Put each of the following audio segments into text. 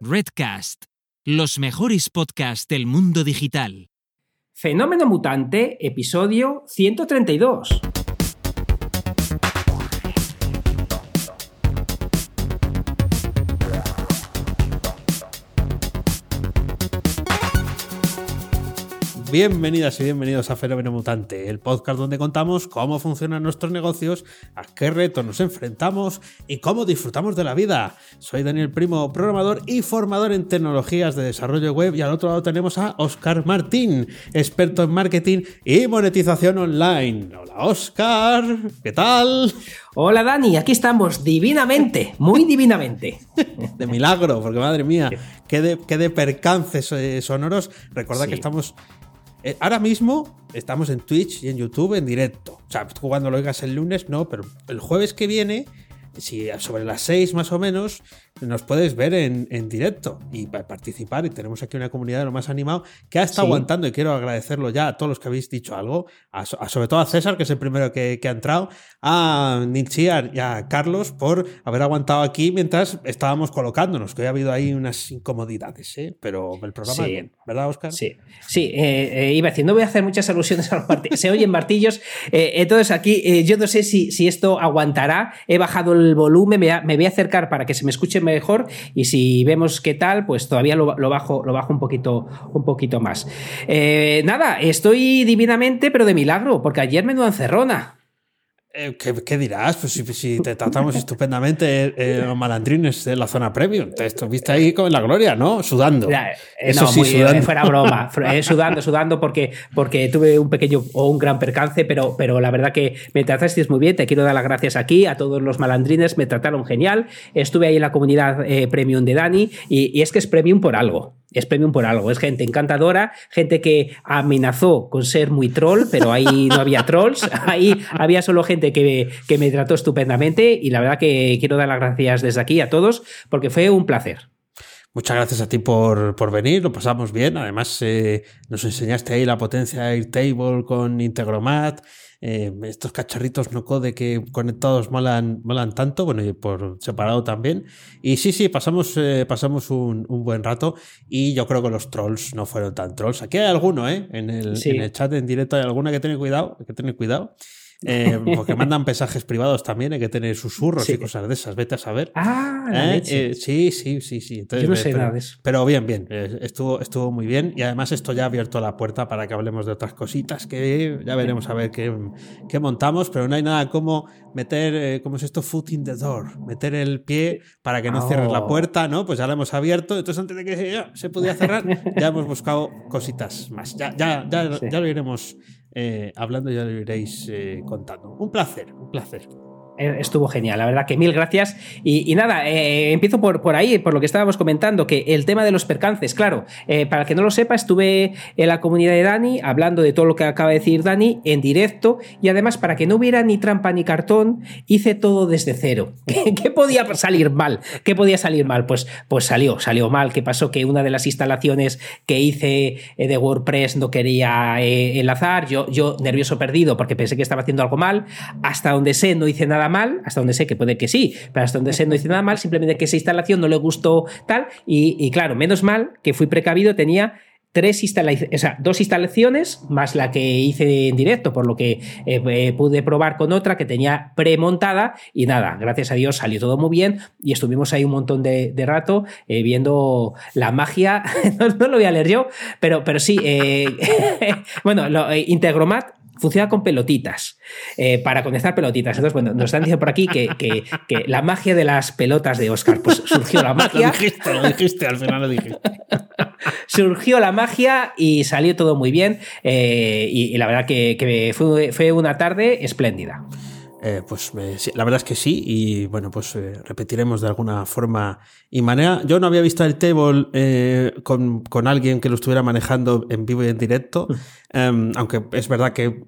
Redcast, los mejores podcasts del mundo digital. Fenómeno Mutante, episodio 132. Bienvenidas y bienvenidos a Fenómeno Mutante, el podcast donde contamos cómo funcionan nuestros negocios, a qué retos nos enfrentamos y cómo disfrutamos de la vida. Soy Daniel Primo, programador y formador en tecnologías de desarrollo web y al otro lado tenemos a Oscar Martín, experto en marketing y monetización online. Hola Oscar, ¿qué tal? Hola Dani, aquí estamos divinamente, muy divinamente. de milagro, porque madre mía, qué de, percances eh, sonoros. Recuerda que estamos eh, ahora mismo estamos en Twitch y en YouTube en directo. O sea, cuando lo oigas el lunes, no, pero el jueves que viene, si sobre las 6 más o menos, nos puedes ver en, directo y participar. Y tenemos aquí una comunidad de lo más animado que ha estado aguantando. Y quiero agradecerlo ya a todos los que habéis dicho algo, sobre todo a César, que es el primero que, ha entrado, a Ninchiar y a Carlos por haber aguantado aquí mientras estábamos colocándonos, que ha habido ahí unas incomodidades, ¿eh? pero el programa bien, ¿verdad, Oscar? Sí, sí, eh, eh, iba a decir, no voy a hacer muchas alusiones a los martillos, se oyen martillos, entonces aquí yo no sé si, si esto aguantará, he bajado el volumen, me, me voy a acercar para que se me escuche mejor y si vemos qué tal, pues todavía lo, bajo, lo bajo un poquito, un poquito más. Eh, nada, estoy divinamente, pero de milagro, porque ayer me encerrona. Eh, ¿qué, dirás? Pues si, te tratamos estupendamente eh, los malandrines de la zona premium. Te estuviste ahí con la gloria, ¿no? Sudando. Eso no, sí, sudando. fuera broma. sudando, sudando porque, porque tuve un pequeño o un gran percance, pero, pero la verdad que me tratasteis muy bien. Te quiero dar las gracias aquí a todos los malandrines. Me trataron genial. Estuve ahí en la comunidad premium de Dani y es que es premium por algo es premium por algo. Es gente encantadora, gente que amenazó con ser muy troll, pero ahí no había trolls. Ahí había solo gente que, que me trató estupendamente y la verdad que quiero dar las gracias desde aquí a todos porque fue un placer. Muchas gracias a ti por, por venir, lo pasamos bien. Además, eh, nos enseñaste ahí la potencia de Airtable con Integromat eh, estos cacharritos no code que conectados molan, molan tanto, bueno, y por separado también. Y sí, sí, pasamos, eh, pasamos un, buen rato y yo creo que los trolls no fueron tan trolls. Aquí hay alguno, ¿eh? En el, en el chat en directo hay alguna que tener cuidado, hay que tener cuidado. Eh, porque mandan mensajes privados también, hay que tener susurros y cosas de esas, vete a saber. Ah, ¿Eh? Eh, sí, sí, sí, sí. Yo no sé pero, nada de eso. Pero bien, bien, estuvo, estuvo muy bien y además esto ya ha abierto la puerta para que hablemos de otras cositas que ya veremos a ver qué, qué montamos, pero no hay nada como meter, ¿cómo es esto? Foot in the door, meter el pie para que no cierres la oh. puerta, ¿no? Pues ya la hemos abierto, entonces antes de que se pudiera cerrar, ya hemos buscado cositas más. Ya, ya, ya, ya lo iremos eh, hablando ya lo iréis eh, contando. Un placer, un placer. Eh, estuvo genial, la verdad que mil gracias. Y, nada, eh, empiezo por, por ahí, por lo que estábamos comentando, que el tema de los percances, claro, eh, para que no lo sepa, estuve en la comunidad de Dani hablando de todo lo que acaba de decir Dani en directo y además para que no hubiera ni trampa ni cartón, hice todo desde cero. ¿Qué, podía salir mal? ¿Qué podía salir mal? Pues, pues salió, salió mal. ¿Qué pasó? Que una de las instalaciones que hice de WordPress no quería enlazar, yo, yo nervioso perdido porque pensé que estaba haciendo algo mal, hasta donde sé no hice nada mal, hasta donde sé que puede que sí, pero hasta donde sé no hice nada mal, simplemente que esa instalación no le gustó tal, y, claro, menos mal que fui precavido, tenía tres instalaciones, o sea, dos instalaciones más la que hice en directo, por lo que eh, eh, pude probar con otra que tenía premontada y nada, gracias a Dios salió todo muy bien y estuvimos ahí un montón de, rato eh, viendo la magia, no, lo voy a leer yo, pero, pero sí, bueno, lo, Integromat funciona con pelotitas, eh, para conectar pelotitas. Entonces, bueno, nos están diciendo por aquí que, la magia de las pelotas de Oscar, pues surgió la magia. lo dijiste, lo dijiste, al final lo dijiste. surgió la magia y salió todo muy bien. Eh, y, la verdad que, fue, fue una tarde espléndida. Eh, pues la verdad es que sí, y bueno, pues eh, repetiremos de alguna forma y manera. Yo no había visto el table eh, con, con, alguien que lo estuviera manejando en vivo y en directo, mm. em, aunque es verdad que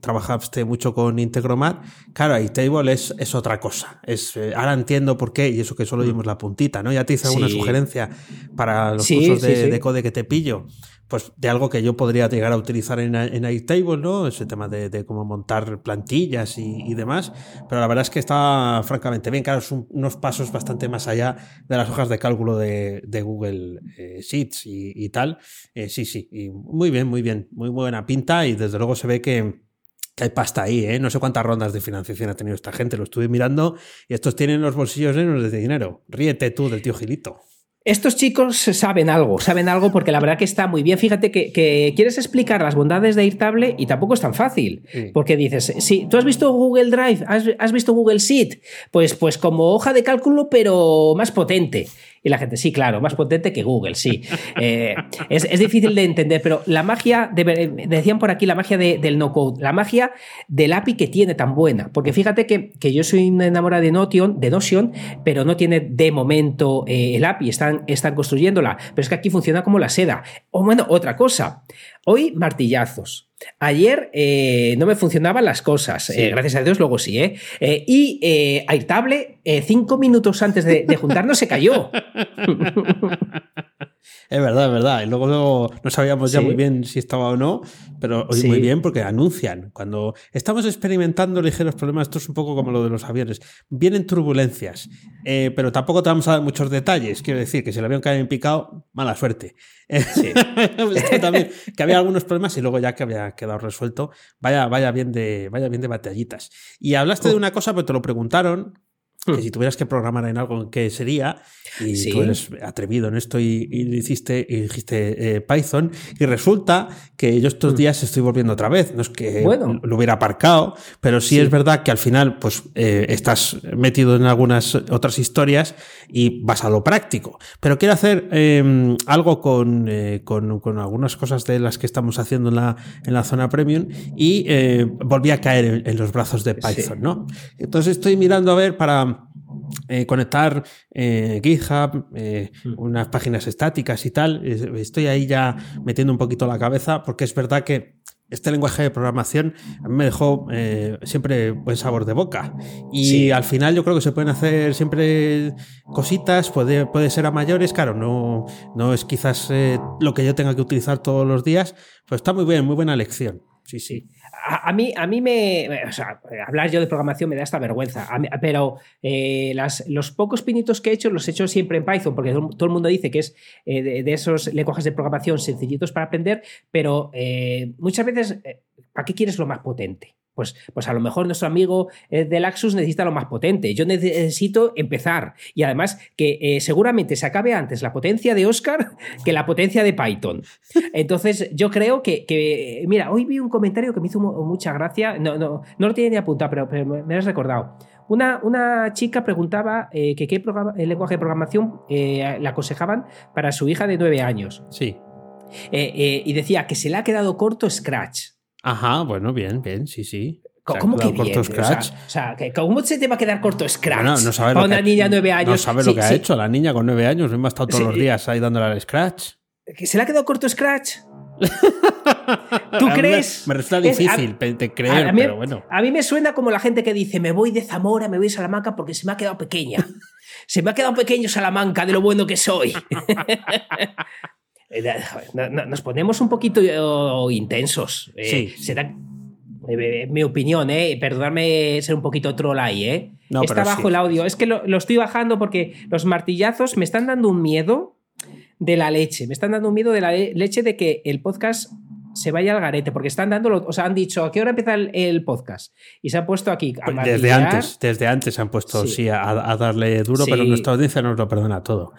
trabajaste mucho con Integromat. Claro, el table es, es otra cosa. Es, ahora entiendo por qué, y eso que solo mm. vimos la puntita, ¿no? Ya te hice alguna sugerencia para los cursos de, de code que te pillo pues, de algo que yo podría llegar a utilizar en, en Airtable, ¿no? Ese tema de, cómo montar plantillas y, demás. Pero la verdad es que está francamente bien. Claro, son unos pasos bastante más allá de las hojas de cálculo de, Google eh, Sheets y, tal. Eh, sí, sí. Y muy bien, muy bien. Muy buena pinta y desde luego se ve que que hay pasta ahí, ¿eh? No sé cuántas rondas de financiación ha tenido esta gente, lo estuve mirando y estos tienen los bolsillos llenos de dinero. Ríete tú del tío Gilito. Estos chicos saben algo, saben algo porque la verdad que está muy bien. Fíjate que, quieres explicar las bondades de Airtable y tampoco es tan fácil. Porque dices, si tú has visto Google Drive, has, visto Google Sheet, pues, pues como hoja de cálculo, pero más potente. Y la gente, sí, claro, más potente que Google, sí. Eh, es, difícil de entender, pero la magia, decían por aquí, la magia del no-code, la magia del API que tiene tan buena. Porque fíjate que, yo soy enamorada de Notion, de Notion, pero no tiene de momento eh, el API, están, están construyéndola. Pero es que aquí funciona como la seda. O bueno, otra cosa. Hoy martillazos. Ayer eh, no me funcionaban las cosas, eh, gracias a Dios luego sí, ¿eh? eh y Airtable, cinco minutos antes de, de juntarnos, se cayó. Es verdad, es verdad. Y luego, no sabíamos ya muy bien si estaba o no, pero hoy muy bien porque anuncian. Cuando estamos experimentando ligeros problemas, esto es un poco como lo de los aviones. Vienen turbulencias, eh, pero tampoco te vamos a dar muchos detalles. Quiero decir que si el avión cae en picado, mala suerte. también, que había algunos problemas y luego ya que había quedado resuelto, vaya, vaya, bien, de, vaya bien de batallitas. Y hablaste de una cosa, pero te lo preguntaron que hmm. si tuvieras que programar en algo, ¿qué sería? Y tú eres atrevido en esto y, hiciste, y dijiste eh, Python. Y resulta que yo estos hmm. días estoy volviendo otra vez. No es que lo hubiera aparcado, pero sí, es verdad que al final, pues eh, estás metido en algunas otras historias y vas a lo práctico. Pero quiero hacer em, algo eh, con, con, algunas cosas de las que estamos haciendo en la, en la zona premium y volví a caer en, los brazos de Python, ¿no? Entonces estoy mirando a ver para eh, conectar eh, GitHub, eh, mm. unas páginas estáticas y tal. Estoy ahí ya metiendo un poquito la cabeza porque es verdad que este lenguaje de programación a mí me dejó siempre buen sabor de boca. Y al final yo creo que se pueden hacer siempre cositas, puede, puede ser a mayores, claro, no, no es quizás lo que yo tenga que utilizar todos los días, pero está muy bien, muy buena lección. Sí, sí a, mí, a mí me. O sea, hablar yo de programación me da esta vergüenza. pero eh, las, los pocos pinitos que he hecho los he hecho siempre en Python, porque todo, el mundo dice que es eh, de, esos lenguajes de programación sencillitos para aprender, pero eh, muchas veces, ¿para qué quieres lo más potente? Pues, pues, a lo mejor nuestro amigo eh, del Axus necesita lo más potente. Yo necesito empezar. Y además que eh, seguramente se acabe antes la potencia de Oscar que la potencia de Python. Entonces yo creo que, mira, hoy vi un comentario que me hizo mucha gracia. No, no, no lo tiene ni apuntado, pero, pero me, has recordado. Una, una, chica preguntaba eh, que qué lenguaje de programación le aconsejaban para su hija de nueve años. Sí. y decía que se le ha quedado corto Scratch. Ajá, bueno, bien, bien, sí, sí. ¿Cómo que bien? Scratch? O sea, ¿cómo se te va a quedar corto Scratch? Bueno, no sabe lo una niña de nueve años. No sabe lo que ha hecho la niña con nueve años. Me ha estado todos los días ahí dándole al Scratch. ¿Que se le ha quedado corto Scratch? ¿Tú crees? Me, resulta difícil de creer, pero bueno. A mí me suena como la gente que dice: Me voy de Zamora, me voy de Salamanca porque se me ha quedado pequeña. se me ha quedado pequeño Salamanca de lo bueno que soy. Eh, nos ponemos un poquito oh, intensos. Eh, sí. Será, eh, mi opinión, eh, perdonadme ser un poquito troll ahí, ¿eh? Está bajo el audio. Es que lo, estoy bajando porque los martillazos me están dando un miedo de la leche. Me están dando un miedo de la leche de que el podcast se vaya al garete, porque están dando, o sea, han dicho, ¿a qué hora empieza el, podcast? Y se han puesto aquí. A pues desde antes, desde antes se han puesto, sí, a, darle duro, pero nuestra audiencia nos lo perdona todo.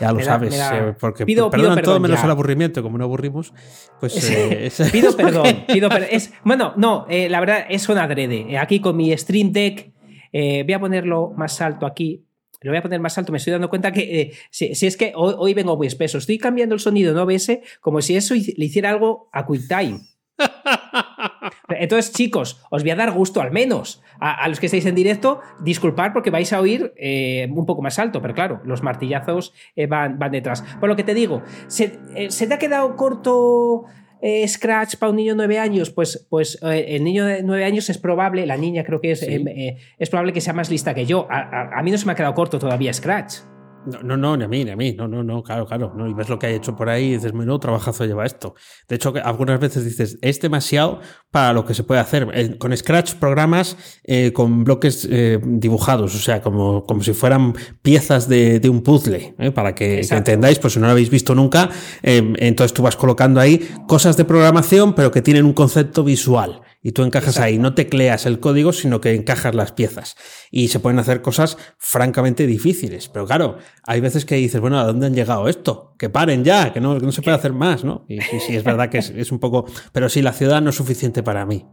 Ya lo sabes, eh, porque pido, perdonan todo menos el aburrimiento, como no aburrimos, pues... Eh, pido perdón, pido perdón. Es, bueno, no, eh, la verdad es un adrede. Aquí con mi Stream Deck, voy a ponerlo más alto aquí, lo voy a poner más alto, me estoy dando cuenta que eh, si, es que hoy, vengo muy espeso, estoy cambiando el sonido en OBS como si eso le hiciera algo a QuickTime. Entonces, chicos, os voy a dar gusto al menos. A, los que estáis en directo, disculpar porque vais a oír eh, un poco más alto, pero claro, los martillazos eh, van, van, detrás. Por lo que te digo, ¿se, te ha quedado corto eh, Scratch para un niño de nueve años, pues, pues eh, el niño de nueve años es probable, la niña creo que es, eh, es probable que sea más lista que yo. A, mí no se me ha quedado corto todavía Scratch. No, no, no, ni a mí, ni a mí. No, no, no, claro, claro. No, y ves lo que hay hecho por ahí y dices, menudo trabajazo lleva esto. De hecho, algunas veces dices, es demasiado para lo que se puede hacer. Con Scratch programas eh, con bloques eh, dibujados, o sea, como, como si fueran piezas de, de un puzzle, ¿eh? para que, que, entendáis, pues si no lo habéis visto nunca, entonces tú vas colocando ahí cosas de programación, pero que tienen un concepto visual y tú encajas ahí, no tecleas el código, sino que encajas las piezas. Y se pueden hacer cosas francamente difíciles. Pero claro, hay veces que dices, bueno, ¿a dónde han llegado esto? Que paren ya, que no, que no se puede hacer más, ¿no? Y sí, es verdad que es, es, un poco... Pero sí, la ciudad no es suficiente para mí.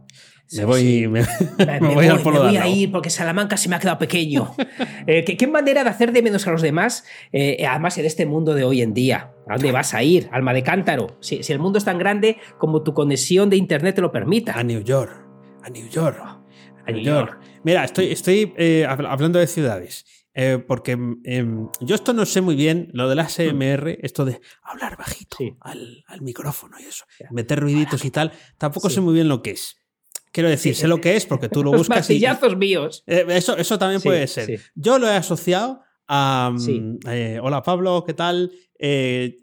Me voy, me, voy, al polo me voy a ir porque Salamanca se me ha quedado pequeño. eh, ¿qué, ¿qué, manera de hacer de menos a los demás, eh, además en este mundo de hoy en día. ¿A dónde vas a ir? Alma de cántaro. Si, si, el mundo es tan grande como tu conexión de internet te lo permita. A New York. A New York. A New York. Mira, estoy, estoy eh, hablando de ciudades. Porque eh, yo esto no sé muy bien, lo del ASMR, esto de hablar bajito sí. al, al, micrófono y eso, meter ruiditos y tal, tampoco sí. sé muy bien lo que es. Quiero decir, sí, sé lo que es porque tú lo buscas. Martillazos y, míos. Eh, eso, eso también puede ser. Yo lo he asociado a. Eh, hola Pablo, ¿qué tal? Eh,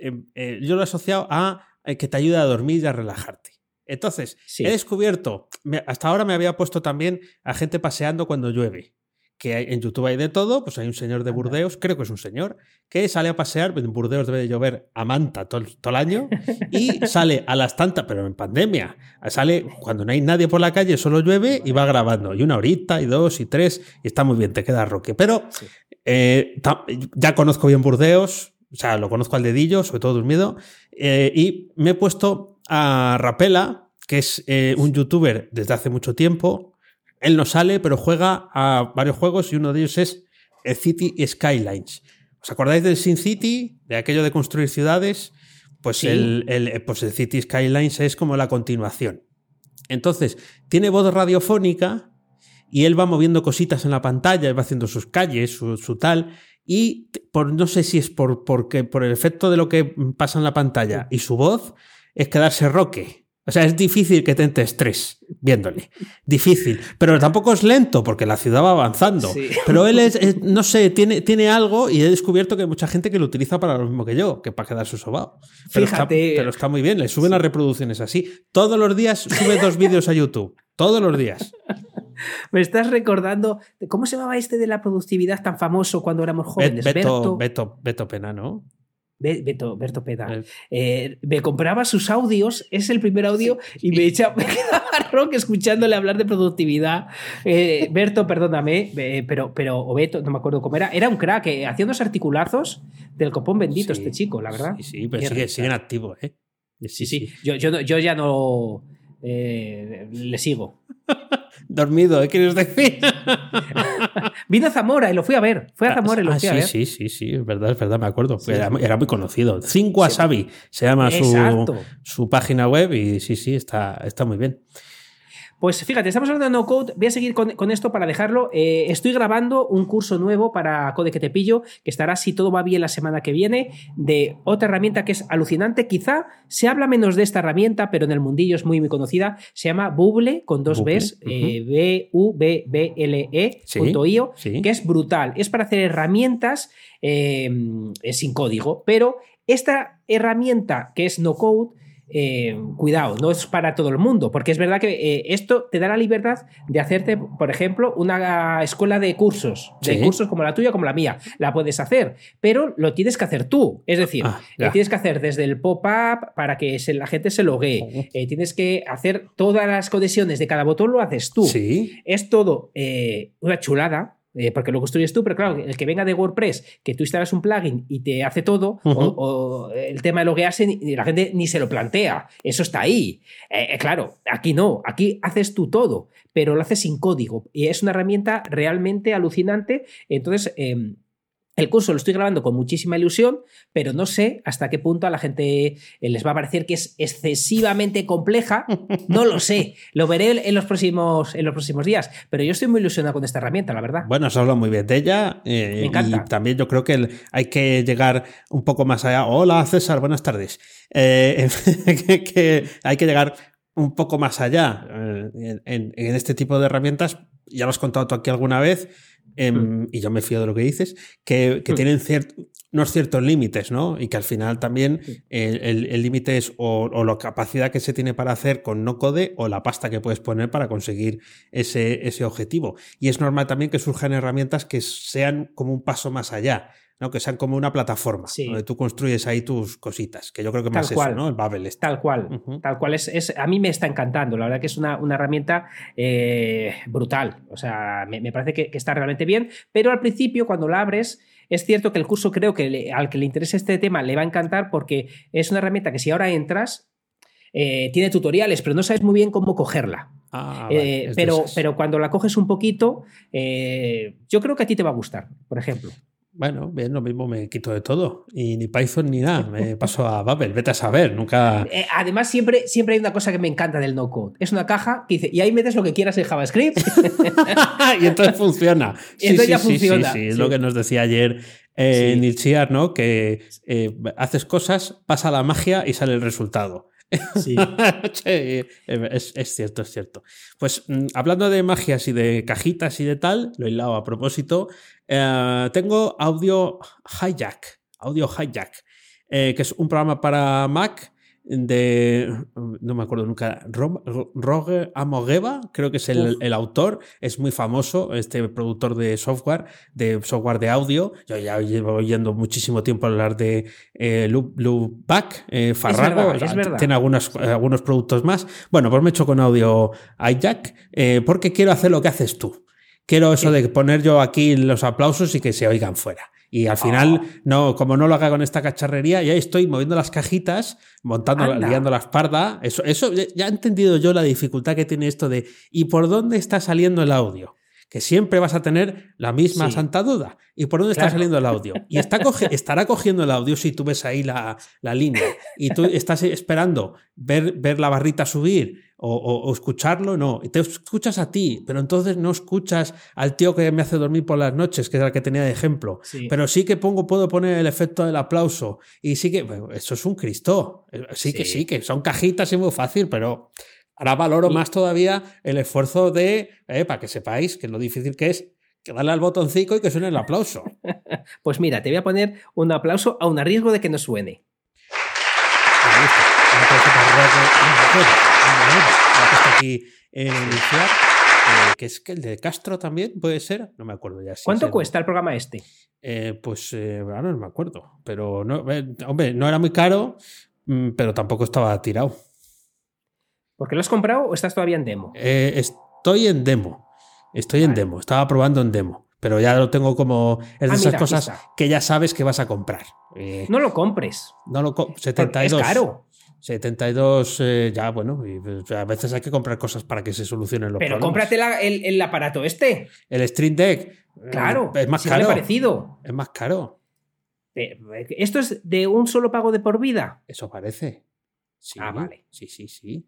yo lo he asociado a que te ayuda a dormir y a relajarte. Entonces, he descubierto, hasta ahora me había puesto también a gente paseando cuando llueve que hay, en YouTube hay de todo, pues hay un señor de Burdeos, creo que es un señor, que sale a pasear, en Burdeos debe de llover a manta todo, todo el año, y sale a las tantas, pero en pandemia, sale cuando no hay nadie por la calle, solo llueve y va grabando, y una horita, y dos, y tres, y está muy bien, te queda roque. Pero sí. eh, ya conozco bien Burdeos, o sea, lo conozco al dedillo, sobre todo dormido, eh, y me he puesto a Rapela, que es eh, un youtuber desde hace mucho tiempo, él no sale, pero juega a varios juegos y uno de ellos es el City Skylines. ¿Os acordáis del Sin City? De aquello de construir ciudades. Pues, sí. el, el, pues el City Skylines es como la continuación. Entonces, tiene voz radiofónica y él va moviendo cositas en la pantalla, va haciendo sus calles, su, su tal. Y por, no sé si es por, porque, por el efecto de lo que pasa en la pantalla y su voz, es quedarse roque. O sea, es difícil que te entre estrés viéndole. Difícil. Pero tampoco es lento porque la ciudad va avanzando. Sí. Pero él es, es, no sé, tiene, tiene algo y he descubierto que hay mucha gente que lo utiliza para lo mismo que yo, que para quedarse sobado. Pero Fíjate. Está, pero está muy bien, le suben sí. las reproducciones así. Todos los días sube dos vídeos a YouTube. Todos los días. Me estás recordando. ¿Cómo se llamaba este de la productividad tan famoso cuando éramos jóvenes? Beto, Beto, Beto Pena, ¿no? Beto, Berto Peda. Eh, me compraba sus audios, es el primer audio, y me, echaba, me quedaba rock escuchándole hablar de productividad. Eh, Berto, perdóname, eh, pero, pero, o Beto, no me acuerdo cómo era, era un crack, eh, hacía unos articulazos del copón bendito sí, este chico, la verdad. Sí, sí, pero sigue, sigue, en activo, ¿eh? Sí, sí, Yo, yo, yo ya no le sigo. Dormido, ¿eh? ¿Quieres decir? Vino a Zamora y lo fui a ver. Fue a Zamora y lo ah, fui sí, a ver. Sí, sí, sí, es verdad, es verdad, me acuerdo. Sí. Era, era, muy conocido. Cinco Wasabi se llama su, su, página web y sí, sí, está, está muy bien. Pues fíjate, estamos hablando de no code. Voy a seguir con, con esto para dejarlo. Eh, estoy grabando un curso nuevo para Code que te pillo, que estará, si todo va bien, la semana que viene, de otra herramienta que es alucinante. Quizá se habla menos de esta herramienta, pero en el mundillo es muy, muy conocida. Se llama Bubble, con dos Bs, uh -huh. eh, B-U-B-B-L-E, sí, .io, sí. que es brutal. Es para hacer herramientas eh, sin código, pero esta herramienta que es no code eh, cuidado, no es para todo el mundo, porque es verdad que eh, esto te da la libertad de hacerte, por ejemplo, una escuela de cursos, de sí. cursos como la tuya, como la mía, la puedes hacer, pero lo tienes que hacer tú, es decir, ah, eh, tienes que hacer desde el pop-up para que se, la gente se logue, uh -huh. tienes que hacer todas las conexiones de cada botón, lo haces tú. Sí. Es todo eh, una chulada, eh, porque lo construyes tú, pero claro, el que venga de WordPress, que tú instalas un plugin y te hace todo, uh -huh. o, o, el tema de loguearse, la gente ni se lo plantea, eso está ahí. Eh, eh, claro, aquí no, aquí haces tú todo, pero lo haces sin código y es una herramienta realmente alucinante. Entonces, eh, el curso lo estoy grabando con muchísima ilusión, pero no sé hasta qué punto a la gente eh, les va a parecer que es excesivamente compleja. No lo sé. Lo veré en los próximos, en los próximos días. Pero yo estoy muy ilusionado con esta herramienta, la verdad. Bueno, se habla muy bien de ella. Eh, Me encanta. Y también yo creo que hay que llegar un poco más allá. Hola, César, buenas tardes. Eh, que, que hay que llegar un poco más allá eh, en, en, este tipo de herramientas. Ya lo has contado tú aquí alguna vez, eh, mm. y yo me fío de lo que dices, que, que mm. tienen cierto unos ciertos límites, ¿no? Y que al final también el límite es o, la capacidad que se tiene para hacer con no code o la pasta que puedes poner para conseguir ese, ese objetivo. Y es normal también que surjan herramientas que sean como un paso más allá. ¿No? que sean como una plataforma donde tú construyes ahí tus cositas, que yo creo que más cual, eso, ¿no? El Babel. Este. Tal cual, tal cual. Es, a mí me está encantando, la verdad que es una, herramienta eh, brutal, o sea, me, parece que, está realmente bien, pero al principio cuando la abres... Es cierto que el curso creo que al que le interese este tema le va a encantar porque es una herramienta que si ahora entras, eh, tiene tutoriales, pero no sabes muy bien cómo cogerla. Ah, eh, pero, pero cuando la coges un poquito, yo creo que a ti te va a gustar, por ejemplo. Bueno, bien, lo mismo me quito de todo. Y ni Python ni nada. Me paso a Babel. Vete a saber, nunca. Eh, además, siempre, siempre hay una cosa que me encanta del no code. Es una caja que dice, y ahí metes lo que quieras en JavaScript. y entonces funciona. y entonces ya funciona. Sí, es lo que nos decía ayer eh, Nilchiar, ¿no? Que eh, haces cosas, pasa la magia y sale el resultado. Sí. es, cierto, es cierto. Pues mm, hablando de magias y de cajitas y de tal, lo he hilado a propósito. Eh, tengo Audio Hijack. Audio Hijack, eh, que es un programa para Mac de, no me acuerdo nunca, Roger Amogeva, creo que es el, autor, es muy famoso, este productor de software, de software de audio. Yo ya llevo oyendo muchísimo tiempo hablar de eh, Loopback, eh, Farrago, tiene algunos, algunos productos más. Bueno, pues me he hecho con audio iJack, eh, porque quiero hacer lo que haces tú. Quiero eso de poner yo aquí los aplausos y que se oigan fuera. Y al final, no, como no lo haga con esta cacharrería, ya estoy moviendo las cajitas, montando, liando la espalda. Eso, eso ya he entendido yo la dificultad que tiene esto de ¿y por dónde está saliendo el audio? Que siempre vas a tener la misma santa duda. ¿Y por dónde está saliendo el audio? Y está estará cogiendo el audio si tú ves ahí la, la línea y tú estás esperando ver, ver la barrita subir o, escucharlo, no. Te escuchas a ti, pero entonces no escuchas al tío que me hace dormir por las noches, que es el que tenía de ejemplo. Pero sí que pongo, puedo poner el efecto del aplauso. Y sí que, eso es un Cristo. Eh, sí, que sí, que son cajitas y muy fácil, pero ahora valoro más todavía el esfuerzo de, eh, para que sepáis que lo difícil que es que darle al botoncito y que suene el aplauso. pues mira, te voy a poner un aplauso a un riesgo de que no suene aquí en iniciar, eh, que es que el de Castro también puede ser, no me acuerdo ya. ¿Cuánto cuesta el programa este? Eh, pues eh, no me acuerdo, pero no, hombre, no era muy caro, mm, pero tampoco estaba tirado. ¿Por qué lo has comprado o estás todavía en demo? estoy en demo, estoy en demo, estaba probando en demo. Pero ya lo tengo como. Es de ah, esas cosas que ya sabes que vas a comprar. no lo compres. No lo 72. Es caro. 72, eh, ya bueno, y, pues, a veces hay que comprar cosas para que se solucionen los Pero problemas. cómprate el, aparato este. El Stream Deck. Eh, claro, es más caro. parecido. Es más caro. ¿Esto es de un solo pago de por vida? Eso parece. Sí, ah, vale. Sí, sí, sí.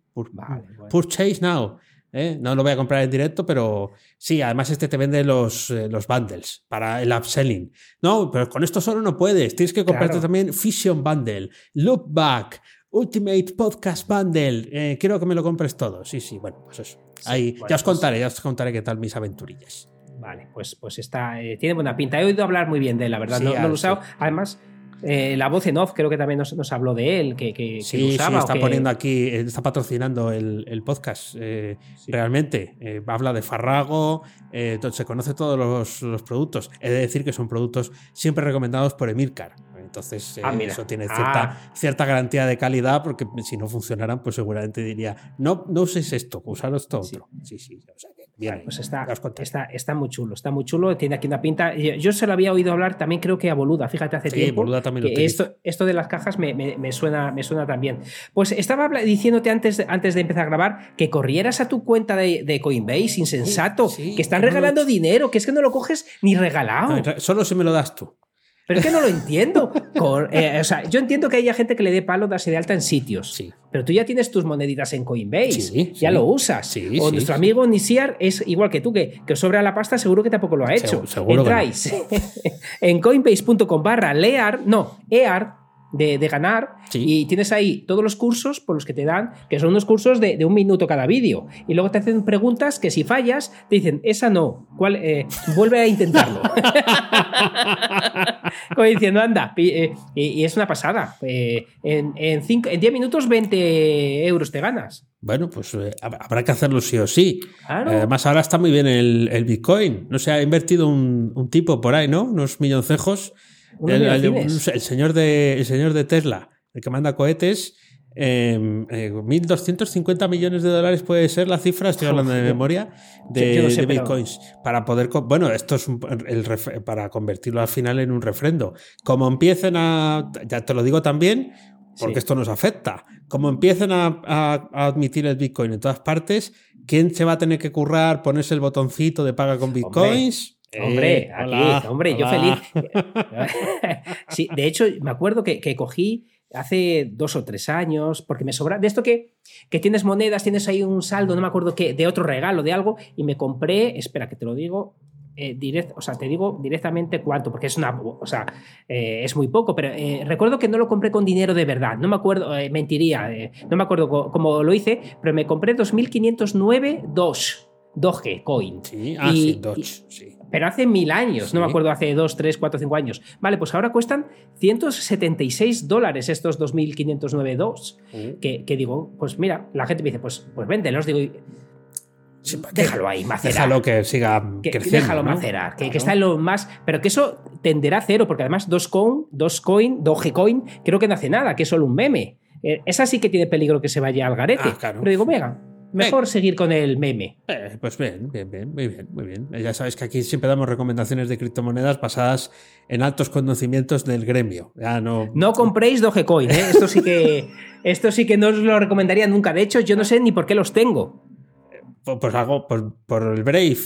Purchase now. ¿eh? No lo voy a comprar en directo, pero sí, además este te vende los, los bundles para el upselling. No, pero con esto solo no puedes. Tienes que comprarte también Fusion Bundle, Loopback, Ultimate Podcast Bundle. Eh, quiero que me lo compres todo. Sí, sí, bueno, pues eso. Ahí, ya os pues contaré, ya os contaré qué tal mis aventurillas. Vale, pues, pues está, eh, tiene buena pinta. He oído hablar muy bien de él, la verdad. no, lo he usado. Además, eh, la voz en off creo que también nos, habló de él, que, que, sí, usaba, está poniendo aquí, está patrocinando el, podcast. Realmente, habla de Farrago, se conoce todos los, los, productos. He de decir que son productos siempre recomendados por Emilcar. Entonces, eh, ah, eso tiene cierta, ah. cierta garantía de calidad, porque si no funcionaran, pues seguramente diría, no, no uséis esto, usaros esto otro. Sí, sí, o sea bien. Pues está, está, está, muy chulo, está muy chulo, tiene aquí una pinta. Yo se lo había oído hablar también, creo que a Boluda, fíjate, hace tiempo. Boluda también que esto, esto de las cajas me, me, suena, me suena también. Pues estaba diciéndote antes, antes de empezar a grabar que corrieras a tu cuenta de, Coinbase, insensato, que están regalando dinero, que es que no lo coges ni regalado. solo si me lo das tú. Pero es que no lo entiendo. Eh, o sea, yo entiendo que haya gente que le dé palo darse de alta en sitios. Sí. Pero tú ya tienes tus moneditas en Coinbase. ya lo usas. o nuestro amigo Nisiar es igual que tú, que, que os sobra la pasta, seguro que tampoco lo ha hecho. Seguro, Entráis en coinbase.com barra lear, no, ear, de, ganar y tienes ahí todos los cursos por los que te dan, que son unos cursos de, un minuto cada vídeo. Y luego te hacen preguntas que si fallas, te dicen, esa no, ¿cuál, eh, vuelve a intentarlo. Como diciendo, anda, y, es una pasada. Eh, en 10 minutos 20 euros te ganas. Bueno, pues eh, habrá que hacerlo sí o sí. Además, ahora está muy bien el, Bitcoin. No sé, ha invertido un, tipo por ahí, ¿no? Unos milloncejos. El, señor de, el señor de Tesla, el que manda cohetes. Eh, 1.250 millones de dólares puede ser la cifra, estoy hablando de memoria, de, bitcoins. Para poder. Bueno, esto es el, para convertirlo al final en un refrendo. Como empiecen a. Ya te lo digo también, porque esto nos afecta. Como empiecen a, admitir el Bitcoin en todas partes, ¿quién se va a tener que currar, ponerse el botoncito de paga con Bitcoins? Hombre, eh, aquí, hombre, yo feliz. sí, de hecho, me acuerdo que, cogí hace dos o tres años, porque me sobra. De esto que, que tienes monedas, tienes ahí un saldo, no me acuerdo qué, de otro regalo, de algo, y me compré, espera que te lo digo, eh, o sea, te digo directamente cuánto, porque es una, o sea, eh, es muy poco, pero eh, recuerdo que no lo compré con dinero de verdad, no me acuerdo, mentiría, no me acuerdo cómo lo hice, pero me compré 2.509 Doge, Doge Coin. Sí, ah, sí, Doge, sí. Pero hace mil años, no me acuerdo, hace 2, 3, 4, 5 años. Vale, pues ahora cuestan 176 dólares estos 2.509 Doge. Uh. Que, que, digo, pues mira, la gente me dice, pues, pues véndelos. Digo, déjalo ahí, macerar. Déjalo que siga creciendo. Déjalo macerar, que, está en lo más. Pero que eso tenderá a cero, porque además Dogecoin, Dogecoin, Dogecoin, creo que no hace nada, que es solo un meme. Eh, esa sí que tiene peligro que se vaya al garete. Ah, pero digo, venga, Mejor seguir con el meme. Eh, pues bien, bien, bien, muy bien, muy bien. Ya sabes que aquí siempre damos recomendaciones de criptomonedas basadas en altos conocimientos del gremio. Ya no... no compréis Dogecoin, ¿eh? esto sí que esto sí que no os lo recomendaría nunca. De hecho, yo no sé ni por qué los tengo. Pues algo por, el Brave.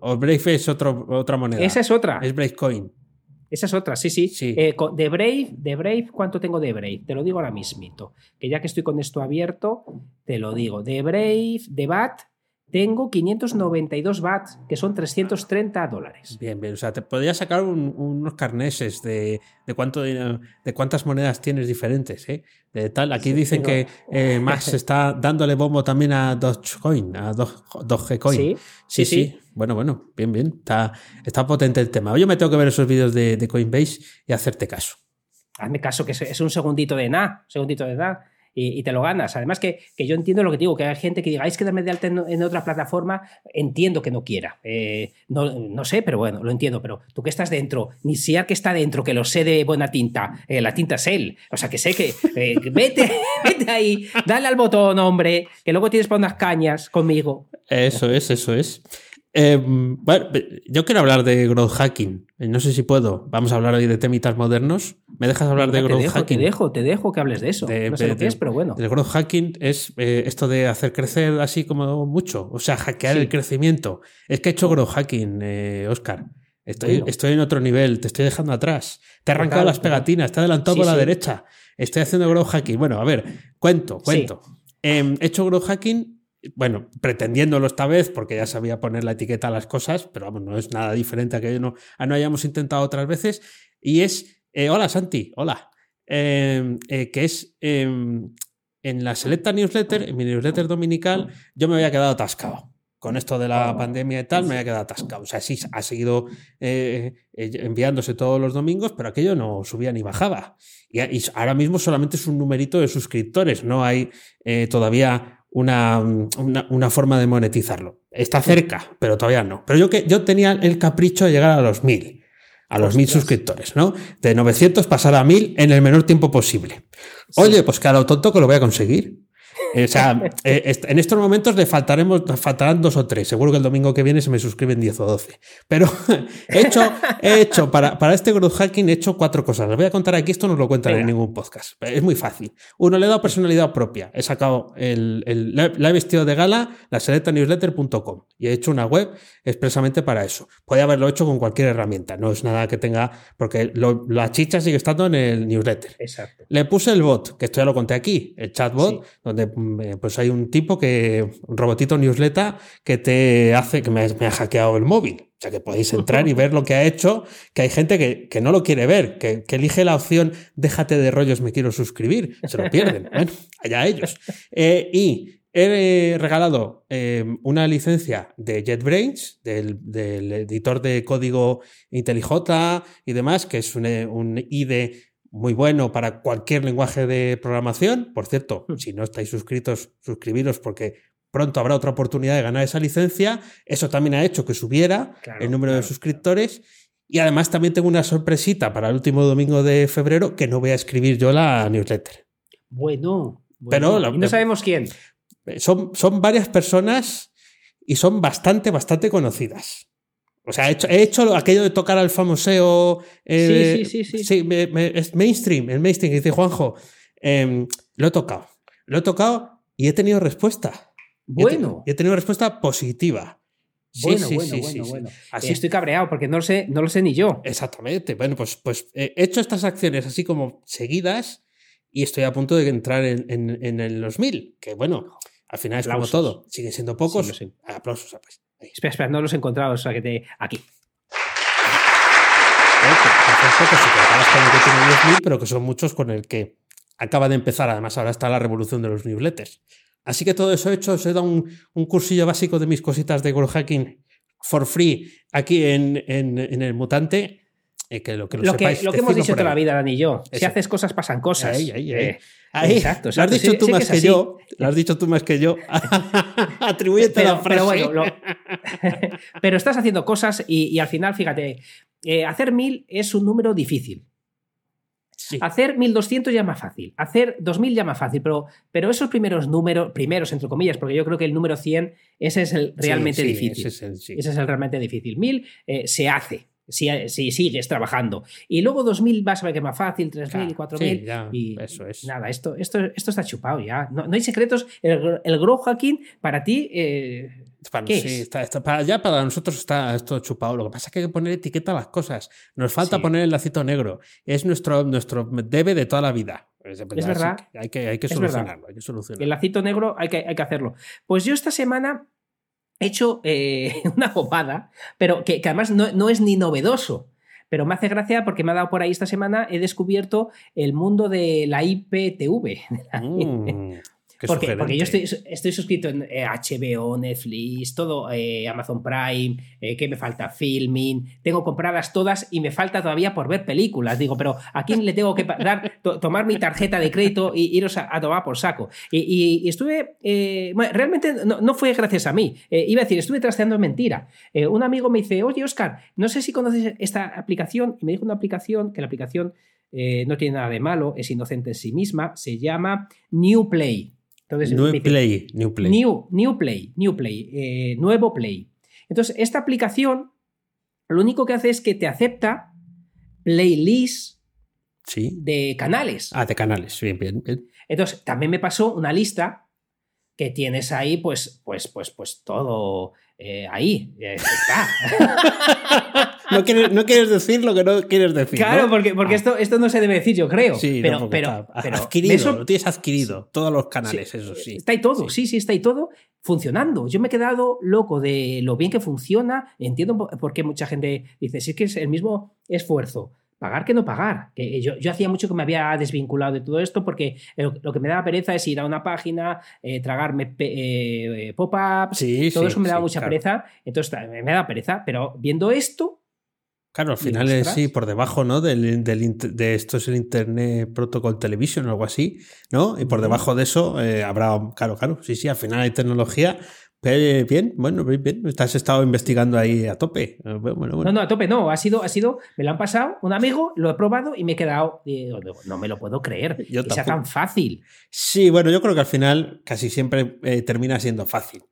O Brave es otro, otra moneda. Esa es otra. Es Brave Coin. Esa es otra, sí, sí. Eh, de Brave, de Brave, ¿cuánto tengo de Brave? Te lo digo ahora mismito. Que ya que estoy con esto abierto, te lo digo. De Brave, de BAT, tengo 592 watts, que son 330 dólares. Bien, bien. O sea, te podría sacar unos carneses de, de, cuánto, de, cuántas monedas tienes diferentes. ¿eh? De tal. Aquí dicen que eh, Max está dándole bombo también a Dogecoin, a Dogecoin. ¿Sí? Sí, sí, Bueno, bueno, bien, bien. Está, está potente el tema. Yo me tengo que ver esos vídeos de, de Coinbase y hacerte caso. Hazme caso, que es un segundito de nada, segundito de nada y, te lo ganas. Además que, yo entiendo lo que digo, que hay gente que diga, es que darme de alta en, otra plataforma, entiendo que no quiera. Eh, no, sé, pero bueno, lo entiendo. Pero tú que estás dentro, ni siquiera que está dentro, que lo sé de buena tinta, eh, la tinta es él. O sea, que sé que eh, vete, vete ahí, dale al botón, hombre, que luego tienes para unas cañas conmigo. Eso es, eso es. Em, bueno, yo quiero hablar de growth hacking. No sé si puedo. Vamos a hablar hoy de temitas modernos. ¿Me dejas hablar de growth hacking? Te dejo, te dejo que hables de eso. no sé lo que es, pero bueno. El growth hacking es eh, esto de hacer crecer así como mucho. O sea, hackear el crecimiento. Es que he hecho growth hacking, eh, Oscar. Estoy, estoy en otro nivel, te estoy dejando atrás. Te he arrancado las pegatinas, te he adelantado por la derecha. Estoy haciendo growth hacking. Bueno, a ver, cuento, cuento. Em, he hecho growth hacking bueno, pretendiéndolo esta vez, porque ya sabía poner la etiqueta a las cosas, pero vamos, no es nada diferente a que no, no hayamos intentado otras veces. Y es, eh, hola Santi, hola, em, eh, que es em, en la Selecta Newsletter, en mi newsletter dominical, yo me había quedado atascado. Con esto de la pandemia y tal, me había quedado atascado. O sea, sí, ha seguido eh, enviándose todos los domingos, pero aquello no subía ni bajaba. Y, ahora mismo solamente es un numerito de suscriptores, no hay todavía una, una, forma de monetizarlo. Está cerca, pero todavía no. Pero yo, que, yo tenía el capricho de llegar a los mil, a los mil suscriptores, ¿no? De 900 pasar a mil en el menor tiempo posible. Oye, pues que a lo tonto que lo voy a conseguir. O sea, eh, en estos momentos le faltaremos, faltarán dos o tres. Seguro que el domingo que viene se me suscriben 10 o 12. Pero he hecho, he hecho para, para este growth hacking he hecho cuatro cosas. Les voy a contar aquí, esto no lo cuentan en ningún podcast. Es muy fácil. Uno, le he dado personalidad propia. He sacado el, el la he vestido de gala, la selectanewsletter.com y he hecho una web expresamente para eso. Podría haberlo hecho con cualquier herramienta. No es nada que tenga, porque la chicha sigue estando en el newsletter. Exacto. Le puse el bot, que esto ya lo conté aquí, el chatbot, donde eh, pues hay un tipo que, un robotito newsletter que te hace, que me, ha hackeado el móvil. O sea, que podéis entrar y ver lo que ha hecho, que hay gente que, no lo quiere ver, que, elige la opción déjate de rollos, me quiero suscribir. Se lo pierden. bueno, allá ellos. Eh, y he regalado una licencia de JetBrains, del, del, editor de código IntelliJ y demás, que es un, un IDE muy bueno para cualquier lenguaje de programación. Por cierto, hmm. si no estáis suscritos, suscribiros porque pronto habrá otra oportunidad de ganar esa licencia. Eso también ha hecho que subiera el número de suscriptores. Y además también tengo una sorpresita para el último domingo de febrero que no voy a escribir yo la newsletter. Bueno, pero no sabemos quién. Son, son varias personas y son bastante, bastante conocidas. O sea, he hecho, he hecho aquello de tocar al famoseo. Eh, sí, sí, sí. Sí, es mainstream, el mainstream dice Juanjo. Em, lo he tocado. Lo he tocado y he tenido respuesta. Bueno. Y he, tenido respuesta positiva. bueno, bueno, bueno, bueno. Así, Estoy cabreado porque no lo sé, no lo sé ni yo. Exactamente. Bueno, pues, pues he hecho estas acciones así como seguidas y estoy a punto de entrar en, en, en los mil. Que bueno, al final es como todo. Siguen siendo pocos. Aplausos. Pues. Espera, espera, no los he encontrado, o sea que te. Aquí. pero que son muchos con el que acaba de empezar. Además, ahora está la revolución de los newsletters. Así que todo eso he hecho, os he dado un, cursillo básico de mis cositas de World Hacking for free aquí en, en, el Mutante. Eh, que lo que, lo, que, lo que hemos dicho toda la vida, Dani y yo. Si haces cosas, pasan cosas. Ahí, ahí, ahí. Eh, exacto, Lo has dicho tú más que, yo. Lo has dicho tú más que yo. Atribúyete la frase. Pero bueno, pero estás haciendo cosas y, al final, fíjate, eh, hacer mil es un número difícil. Hacer 1200 ya más fácil, hacer 2000 ya más fácil, pero, pero esos primeros números, primeros entre comillas, porque yo creo que el número 100, ese es el realmente difícil. Ese es el, realmente difícil. 1000 eh, se hace, si, sigues trabajando. Y luego 2000 vas a ver que es más fácil, 3000 y 4000. y eso es. Nada, esto, esto, esto está chupado ya. No, hay secretos. El, el grow hacking para ti. Eh, para, sí, Está, para, ya para nosotros está esto chupado. Lo que pasa es que hay que poner etiqueta a las cosas. Nos falta poner el lacito negro. Es nuestro, nuestro debe de toda la vida. Es, verdad. Hay que, hay que solucionarlo. Hay que solucionarlo. El lacito negro hay que, hay que hacerlo. Pues yo esta semana hecho eh, una copada, pero que, además no, es ni novedoso. Pero me hace gracia porque me ha dado por ahí esta semana, he descubierto el mundo de la IPTV. porque, porque, yo estoy, estoy, suscrito en HBO, eh, Netflix, todo, eh, Amazon Prime, eh, que me falta? Filming, tengo compradas todas y me falta todavía por ver películas. Digo, pero ¿a quién le tengo que dar, tomar mi tarjeta de crédito y iros a, tomar por saco? Y, estuve, bueno, realmente no, fue gracias a mí, iba a decir, estuve trasteando en mentira. un amigo me dice, oye Oscar, no sé si conoces esta aplicación, y me dijo una aplicación, que la aplicación no tiene nada de malo, es inocente en sí misma, se llama New Play. New Play, New Play. New, Play, New Play, eh, nuevo Play. Entonces, esta aplicación lo único que hace es que te acepta playlists de canales. Ah, de canales, bien, bien, bien. Entonces, también me pasó una lista que tienes ahí, pues, pues, pues, pues todo eh, ahí eh, está. no, quieres, decir lo que no quieres decir. Claro, porque, porque ah. esto, esto no se debe decir, yo creo. Sí, pero, pero, adquirido, lo tienes adquirido. Todos los canales, eso sí. Está ahí todo, sí. sí, está ahí todo funcionando. Yo me he quedado loco de lo bien que funciona. Entiendo por qué mucha gente dice, si es que es el mismo esfuerzo pagar que no pagar. Que yo, hacía mucho que me había desvinculado de todo esto porque lo, que me daba pereza es ir a una página, eh, tragarme eh, pop-ups, todo eso me daba mucha pereza. Entonces me da pereza, pero viendo esto... Claro, al final es sí, por debajo, ¿no? Del, de esto es el Internet Protocol Television o algo así, ¿no? Y por debajo de eso eh, habrá, claro, claro, sí, sí, al final hay tecnología, Bien, bueno, bien, bien. Has estado investigando ahí a tope. Eh, no, no, a tope no. Ha sido, ha sido, me lo han pasado un amigo, lo he probado y me he quedado. no me lo puedo creer. que sea tan fácil. Sí, bueno, yo creo que al final casi siempre eh, termina siendo fácil.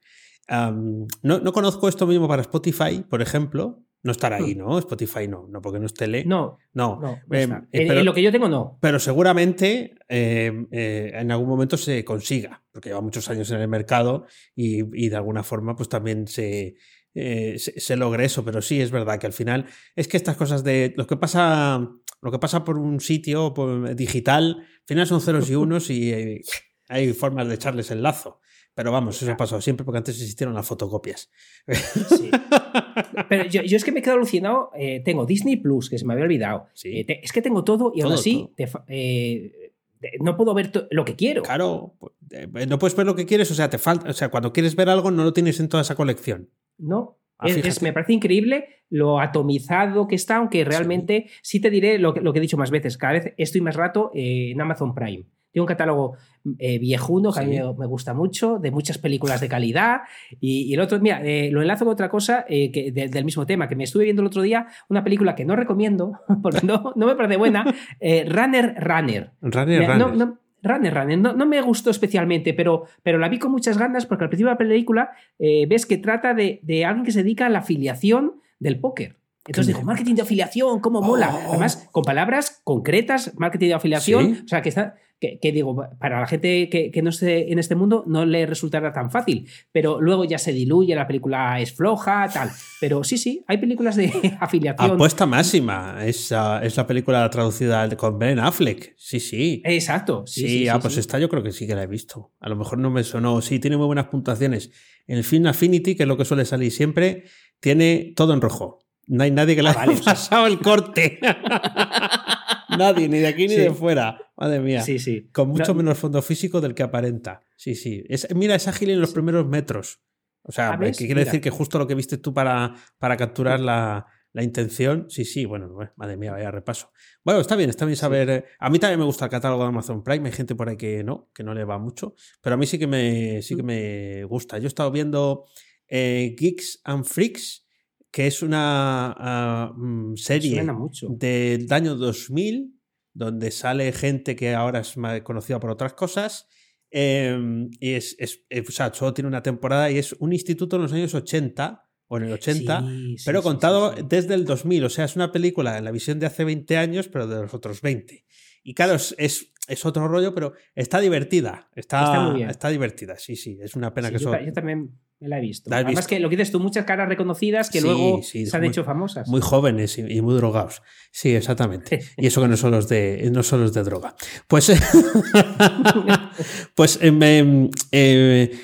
no, no, conozco esto mismo para Spotify, por ejemplo, no estará ahí, hmm. ¿no? Spotify no, no, porque no es tele. No. No. Eh, eh, pero, lo que yo tengo, no. Pero seguramente eh, en algún momento se consiga, porque lleva muchos años en el mercado y, de alguna forma, pues también se, se, logre eso. Pero sí, es verdad que al final es que estas cosas de lo que pasa, lo que pasa por un sitio por, digital, al final son ceros y unos y hay formas de echarles el lazo. Pero vamos, eso ha pasado siempre porque antes existieron las fotocopias. Sí. Pero yo, es que me he quedado alucinado. Eh, tengo Disney Plus, que se me había olvidado. Eh, es que tengo todo y aún así eh, no puedo ver lo que quiero. Claro, pues, no puedes ver lo que quieres, o sea, te falta, o sea, cuando quieres ver algo no lo tienes en toda esa colección. No, ah, me parece increíble lo atomizado que está, aunque realmente sí, te diré lo que, lo que, he dicho más veces, cada vez estoy más rato en Amazon Prime. Tiene un catálogo eh, viejuno que a mí me, gusta mucho, de muchas películas de calidad. Y, el otro, mira, eh, lo enlazo con otra cosa eh, del mismo tema, que me estuve viendo el otro día, una película que no recomiendo, porque no, no me parece buena, Runner Runner. Runner Runner. No, Runner, Runner, no, me gustó especialmente, pero, pero la vi con muchas ganas porque al principio de la película ves que trata de, de, alguien que se dedica a la afiliación del póker. Entonces dijo, marketing de afiliación, ¿cómo mola? Oh. Además, con palabras concretas, marketing de afiliación, o sea, que está que, digo, para la gente que, no esté en este mundo no le resultará tan fácil, pero luego ya se diluye, la película es floja, tal. Pero sí, sí, hay películas de afiliación. Apuesta máxima, es, es la película traducida con Ben Affleck, sí, sí. Exacto, sí. Sí, ah, pues esta yo creo que sí que la he visto. A lo mejor no me sonó, sí, tiene muy buenas puntuaciones. El film Affinity, que es lo que suele salir siempre, tiene todo en rojo. No hay nadie que le ah, haya pasado el corte. Nadie, ni de aquí ni de fuera. Madre mía. Sí, sí. Con mucho menos fondo físico del que aparenta. Sí, sí. Es, mira, es ágil en los primeros metros. O sea, que quiere decir que justo lo que viste tú para, para capturar la, la intención. Sí, sí, bueno, madre mía, vaya repaso. Bueno, está bien, está bien saber. Eh, a mí también me gusta el catálogo de Amazon Prime. Hay gente por ahí que no, que no le va mucho. Pero a mí sí que me, sí que me gusta. Yo he estado viendo eh, Geeks and Freaks que es una mm, serie del año 2000, donde sale gente que ahora es conocida por otras cosas. Em, y es, eh, o sea, solo tiene una temporada y es un instituto en los años 80 o en el 80, pero contado desde el 2000. O sea, es una película en la visión de hace 20 años, pero de los otros 20. Y claro, es, es, otro rollo, pero está divertida. Está, está, divertida, sí, sí. Es una pena que yo, yo también me la he visto. Además que lo que dices tú, muchas caras reconocidas que luego se han hecho famosas. Muy jóvenes y, muy drogados. Sí, exactamente. y eso que no son los de, no son los de droga. Pues, pues eh, eh,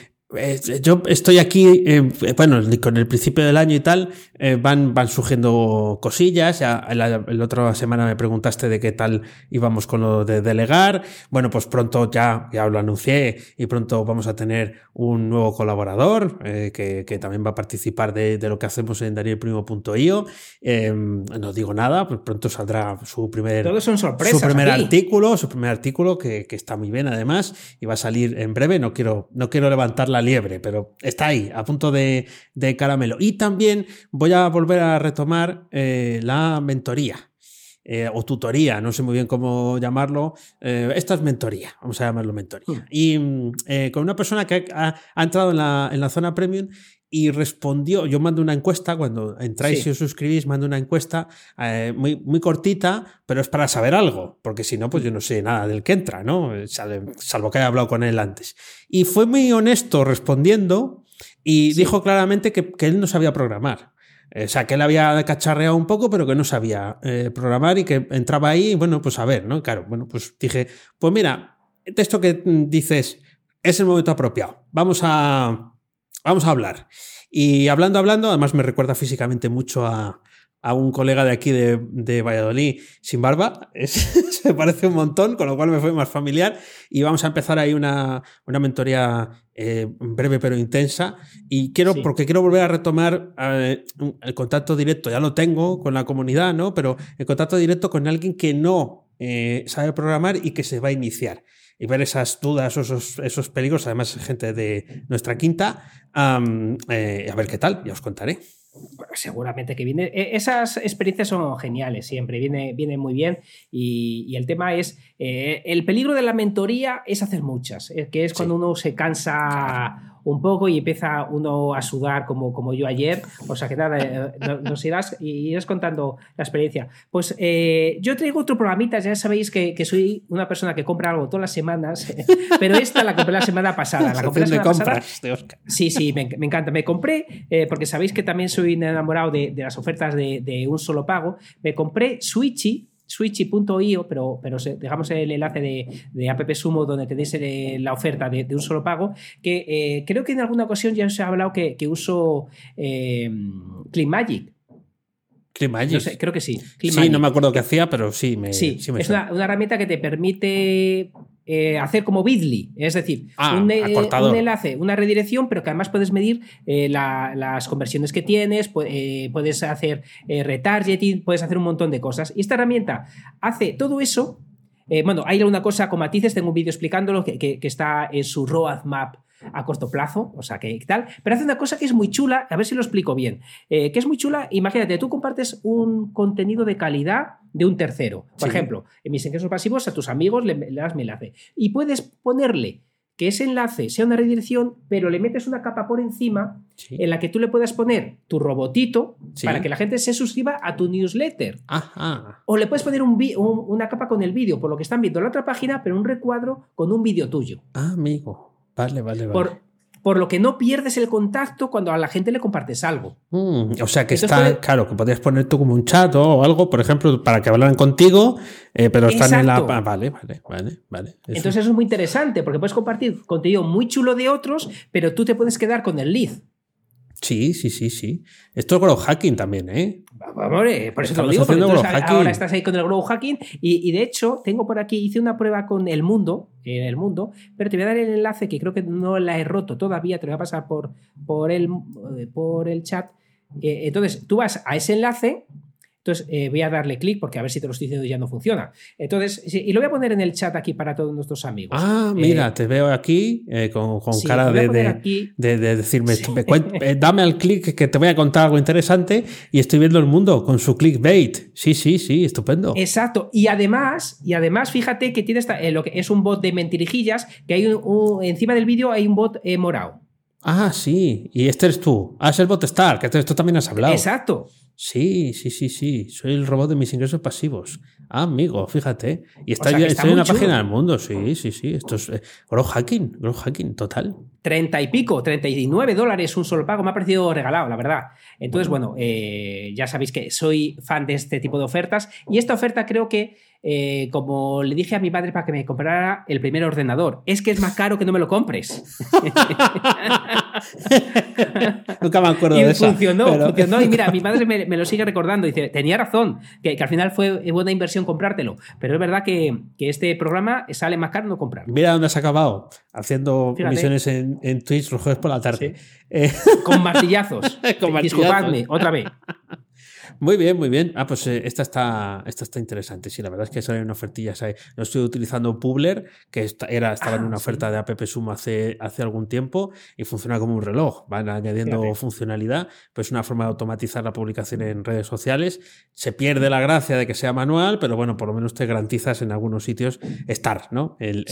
yo estoy aquí, eh, bueno, con el principio del año y tal, eh, van, van surgiendo cosillas. Ya la, otra semana me preguntaste de qué tal íbamos con lo de delegar. Bueno, pues pronto ya, ya lo anuncié y pronto vamos a tener un nuevo colaborador que, que, también va a participar de, de lo que hacemos en danielprimo.io. no digo nada, pues pronto saldrá su primer, son sorpresas su primer artículo, su primer artículo que, que, está muy bien además y va a salir en breve. No quiero, no quiero levantar la liebre, pero está ahí, a punto de, caramelo. Y también voy a volver a retomar eh, la mentoría. Eh, o tutoría, no sé muy bien cómo llamarlo. Eh, esta es mentoría, vamos a llamarlo mentoría. Hmm. Y con una persona que ha, entrado en la, en la, zona premium y respondió, yo mando una encuesta, cuando entráis y os suscribís, mando una encuesta muy, muy cortita, pero es para saber algo, porque si no, pues yo no sé nada del que entra, ¿no? Salvo que haya hablado con él antes. Y fue muy honesto respondiendo y dijo claramente que, él no sabía programar. O sea, que él había cacharreado un poco, pero que no sabía eh, programar y que entraba ahí, y bueno, pues a ver, ¿no? Claro, bueno, pues dije, pues mira, esto que dices es el momento apropiado. Vamos a, vamos a hablar. Y hablando, hablando, además me recuerda físicamente mucho a, a un colega de aquí de, de Valladolid sin barba. se parece un montón, con lo cual me fue más familiar. Y vamos a empezar ahí una, una mentoría eh, breve pero intensa. Y quiero, porque quiero volver a retomar eh, el contacto directo. Ya lo tengo con la comunidad, ¿no? Pero el contacto directo con alguien que no eh, sabe programar y que se va a iniciar. Y ver esas dudas esos, esos peligros, además, gente de nuestra quinta. a ver qué tal, ya os contaré seguramente que viene. E, esas experiencias son geniales siempre, viene, viene muy bien. Y, el tema es, eh, el peligro de la mentoría es hacer muchas, eh, que es cuando uno se cansa un poco y empieza uno a sudar como, como yo ayer. O sea que nada, nos irás y irás contando la experiencia. Pues eh, yo traigo otro programita, ya sabéis que, que, soy una persona que compra algo todas las semanas, pero esta la compré la semana pasada. La compré la semana pasada. Sí, sí, me, me, encanta. Me compré, eh, porque sabéis que también soy enamorado de, de las ofertas de, de, un solo pago, me compré Switchy switchy.io, pero, pero dejamos el enlace de, de App Sumo donde tenéis la oferta de, un solo pago, que eh, creo que en alguna ocasión ya os he hablado que, uso eh, CleanMagic. CleanMagic. creo que sí. sí, no me acuerdo qué hacía, pero sí me. Sí, es una, herramienta que te permite eh, hacer como Bitly, es decir, ah, un, enlace, una redirección, pero que además puedes medir eh, las conversiones que tienes, eh, puedes hacer retargeting, puedes hacer un montón de cosas. Y esta herramienta hace todo eso. bueno, hay una cosa con matices, tengo un vídeo explicándolo que, está en su roadmap a corto plazo, o sea, que tal, pero hace una cosa que es muy chula, a ver si lo explico bien, que es muy chula, imagínate, tú compartes un contenido de calidad de un tercero. Por ejemplo, en mis ingresos pasivos a tus amigos le, das mi enlace. Y puedes ponerle que ese enlace sea una redirección, pero le metes una capa por encima en la que tú le puedas poner tu robotito para que la gente se suscriba a tu newsletter. O le puedes poner un, una capa con el vídeo, por lo que están viendo la otra página, pero un recuadro con un vídeo tuyo. Ah, amigo. Vale, vale, vale por lo que no pierdes el contacto cuando a la gente le compartes algo. Mm, o sea que está, claro, que podrías poner tú como un chat o algo, por ejemplo, para que hablaran contigo, eh, pero están en la... Vale, vale, vale, vale. Entonces eso es muy interesante, porque puedes compartir contenido muy chulo de otros, pero tú te puedes quedar con el lead. Sí, sí, sí, sí. Esto es grow hacking también, ¿eh? Vamos, por eso te lo digo, porque ahora estás ahí con el grow hacking y, de hecho tengo por aquí, hice una prueba con el mundo, en el mundo, pero te voy a dar el enlace que creo que no la he roto todavía, te lo voy a pasar por, por, el, por el chat. Eh, entonces, tú vas a ese enlace entonces, eh, voy a darle clic porque a ver si te lo estoy diciendo ya no funciona. Entonces, y lo voy a poner en el chat aquí para todos nuestros amigos. Ah, mira, eh, te veo aquí eh, con, cara de, de, decirme, dame al clic que te voy a contar algo interesante y estoy viendo el mundo con su clickbait. Sí, sí, sí, estupendo. Exacto. Y además, y además fíjate que tiene esta, lo que es un bot de mentirijillas, que hay un, encima del vídeo hay un bot morado. Ah, sí. Y este eres tú. Ah, es el bot Star, que esto también has hablado. Exacto. Sí, sí, sí, sí. Soy el robot de mis ingresos pasivos. Ah, amigo, fíjate. Y está, estoy en la página del mundo. Sí, sí, sí. Esto es eh, grow hacking, grow hacking total. Treinta y pico, 39 dólares un solo pago. Me ha parecido regalado, la verdad. Entonces, bueno, eh, ya sabéis que soy fan de este tipo de ofertas. Y esta oferta creo que eh, como le dije a mi padre para que me comprara el primer ordenador, es que es más caro que no me lo compres. Nunca me acuerdo de eso. Funcionó, funcionó. Y mira, mi madre me, lo sigue recordando. Dice, tenía razón, que, al final fue buena inversión comprártelo. Pero es verdad que, este programa sale más caro no comprarlo. Mira dónde has acabado, haciendo misiones en, Twitch los jueves por la tarde. Eh, Con martillazos. Con Disculpadme, otra vez. Muy bien, muy bien. Ah, pues eh, esta, está, esta está interesante. Sí, la verdad es que sale una ofertilla. No estoy utilizando Publer, que era, estaba en ah, una oferta de App Sum hace, hace algún tiempo y funciona como un reloj. Van añadiendo funcionalidad, pues una forma de automatizar la publicación en redes sociales. Se pierde la gracia de que sea manual, pero bueno, por lo menos te garantizas en algunos sitios estar, ¿no? El,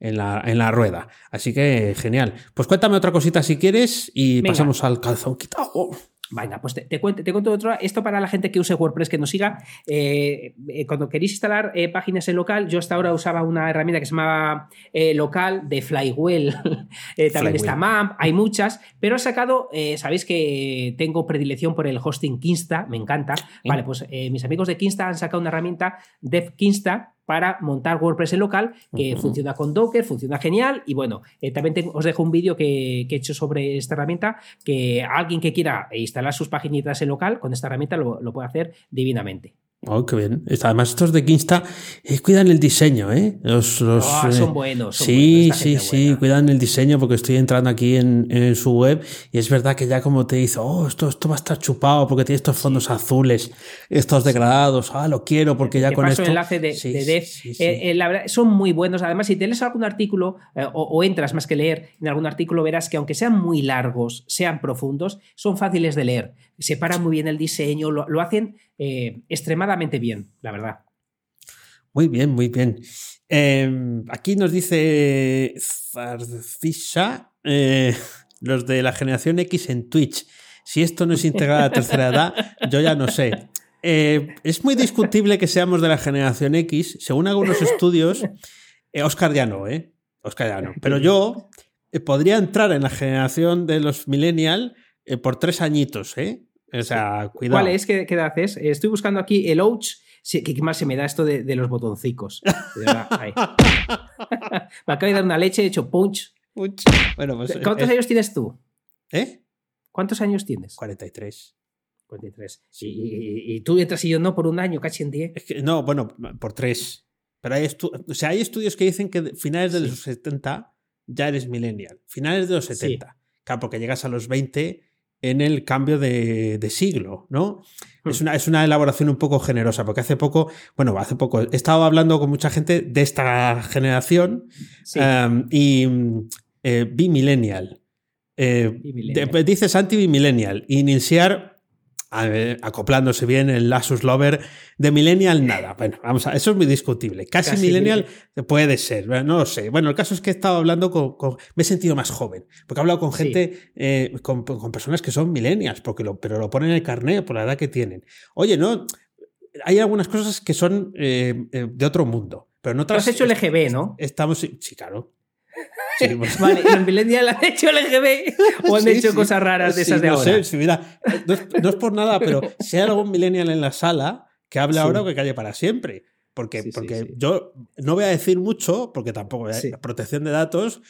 en, la, en la rueda. Así que genial. Pues cuéntame otra cosita si quieres y pasamos al calzón quitado. Venga, pues te, cuento, te cuento otro. Esto para la gente que use WordPress, que nos siga. Eh, eh, cuando queréis instalar eh, páginas en local, yo hasta ahora usaba una herramienta que se llamaba local de Flywell. también está MAMP, hay muchas, pero he sacado, sabéis que tengo predilección por el hosting Kinsta, me encanta. Vale, pues mis amigos de Kinsta han sacado una herramienta Dev Kinsta para montar WordPress en local, que funciona con Docker, funciona genial. Y bueno, eh, también os dejo un vídeo que, he hecho sobre esta herramienta, que alguien que quiera instalar sus paginitas en local, con esta herramienta lo puede hacer divinamente. Oh, qué bien. Además, estos de Kinsta eh, cuidan el diseño, ¿eh? Los, ah, son eh, buenos. sí, sí, sí, cuidan el diseño porque estoy entrando aquí en, su web y es verdad que ya como te dice, oh, esto, esto va a estar chupado porque tiene estos fondos azules, estos degradados, ah, lo quiero porque ya con esto. el enlace de, de eh, la verdad, son muy buenos. Además, si te lees algún artículo o, o, entras más que leer en algún artículo, verás que aunque sean muy largos, sean profundos, son fáciles de leer. Separan muy bien el diseño, lo, lo hacen eh, extremadamente bien, la verdad. Muy bien, muy bien. Em, aquí nos dice Zarcisha, eh, los de la generación X en Twitch. Si esto no es integral a la tercera edad, yo ya no sé. Eh, es muy discutible que seamos de la generación X. Según algunos estudios, Oscar ya no, ¿eh? Oscar ya no. Pero yo podría entrar en la generación de los millennial por tres añitos, ¿eh? O sea, cuidado. ¿Cuál es? ¿Qué, edad es? Estoy buscando aquí el Ouch Sí, ¿Qué más se me da esto de, los botoncicos? me acaba de dar una leche, he hecho punch. punch. Bueno, pues, ¿Cuántos años tienes tú? ¿Eh? ¿Cuántos años tienes? 43. 43. Y, tú entras y yo no por un año, casi en 10. no, bueno, por tres. Pero hay, o sea, hay estudios que dicen que finales de los 70 ya eres millennial. Finales de los 70. Claro, porque llegas a los 20 en el cambio de, siglo, ¿no? Hmm. Es, una, es una elaboración un poco generosa, porque hace poco, bueno, hace poco, he estado hablando con mucha gente de esta generación um, y eh, bimillennial. Eh, dices anti-bimillennial. Iniciar acoplándose bien el Asus Lover de Millennial, nada. Bueno, vamos a, eso es muy discutible. Casi, Millennial puede ser, no lo sé. Bueno, el caso es que he estado hablando con, me he sentido más joven, porque he hablado con gente, eh, con, personas que son Millennials, porque lo, pero lo ponen en el carnet por la edad que tienen. Oye, no, hay algunas cosas que son eh, eh, de otro mundo. Pero no has hecho LGB, ¿no? Estamos, sí, claro. Vale, ¿y en Millennial han hecho LGB o han hecho cosas raras de esas de no ahora? Sé, mira, no es, por nada, pero si hay algún Millennial en la sala, que hable ahora o que calle para siempre. Porque, porque yo no voy a decir mucho, porque tampoco hay protección de datos,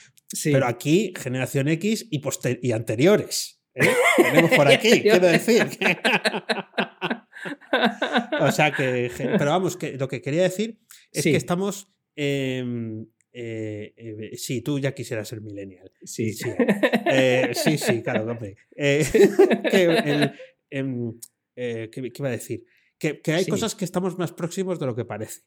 pero aquí generación X y, y anteriores. ¿eh? Tenemos por aquí, quiero decir. o sea que, pero vamos, que lo que quería decir es que estamos em, eh, eh, sí, tú ya quisieras ser millennial. Sí, sí, eh, sí, sí, claro, hombre. Em, ¿qué, iba a decir? Que, hay cosas que estamos más próximos de lo que parece.